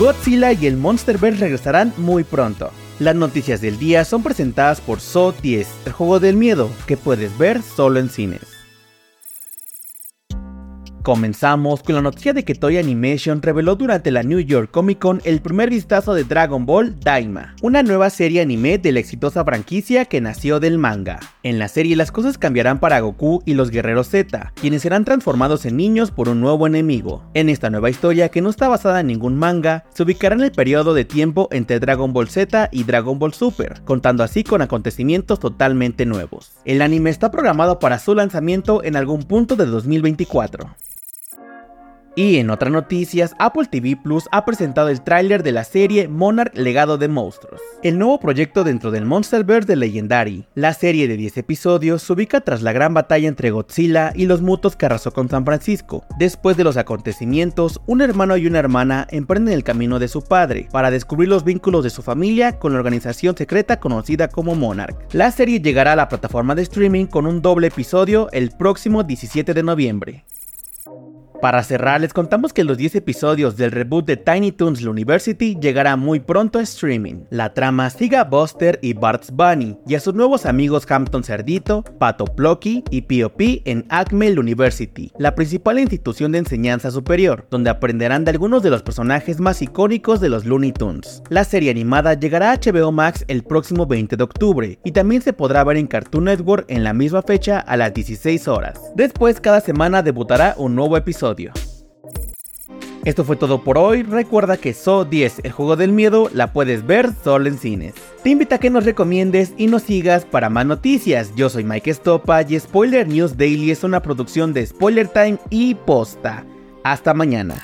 Godzilla y el Monsterverse regresarán muy pronto. Las noticias del día son presentadas por So 10, el juego del miedo, que puedes ver solo en cines. Comenzamos con la noticia de que Toy Animation reveló durante la New York Comic Con el primer vistazo de Dragon Ball Daima, una nueva serie anime de la exitosa franquicia que nació del manga. En la serie las cosas cambiarán para Goku y los guerreros Z, quienes serán transformados en niños por un nuevo enemigo. En esta nueva historia, que no está basada en ningún manga, se ubicará en el periodo de tiempo entre Dragon Ball Z y Dragon Ball Super, contando así con acontecimientos totalmente nuevos. El anime está programado para su lanzamiento en algún punto de 2024. Y en otras noticias, Apple TV Plus ha presentado el tráiler de la serie Monarch Legado de Monstruos, el nuevo proyecto dentro del Monsterverse de Legendary. La serie de 10 episodios se ubica tras la gran batalla entre Godzilla y los mutos que arrasó con San Francisco. Después de los acontecimientos, un hermano y una hermana emprenden el camino de su padre para descubrir los vínculos de su familia con la organización secreta conocida como Monarch. La serie llegará a la plataforma de streaming con un doble episodio el próximo 17 de noviembre. Para cerrar, les contamos que los 10 episodios del reboot de Tiny Toons University llegará muy pronto a streaming. La trama sigue a Buster y Bart's Bunny y a sus nuevos amigos Hampton Cerdito, Pato Plocky y P.O.P. en Acme University, la principal institución de enseñanza superior, donde aprenderán de algunos de los personajes más icónicos de los Looney Tunes. La serie animada llegará a HBO Max el próximo 20 de octubre y también se podrá ver en Cartoon Network en la misma fecha a las 16 horas. Después, cada semana debutará un nuevo episodio. Esto fue todo por hoy, recuerda que So 10, el juego del miedo, la puedes ver solo en cines. Te invito a que nos recomiendes y nos sigas para más noticias. Yo soy Mike Stopa y Spoiler News Daily es una producción de Spoiler Time y Posta. Hasta mañana.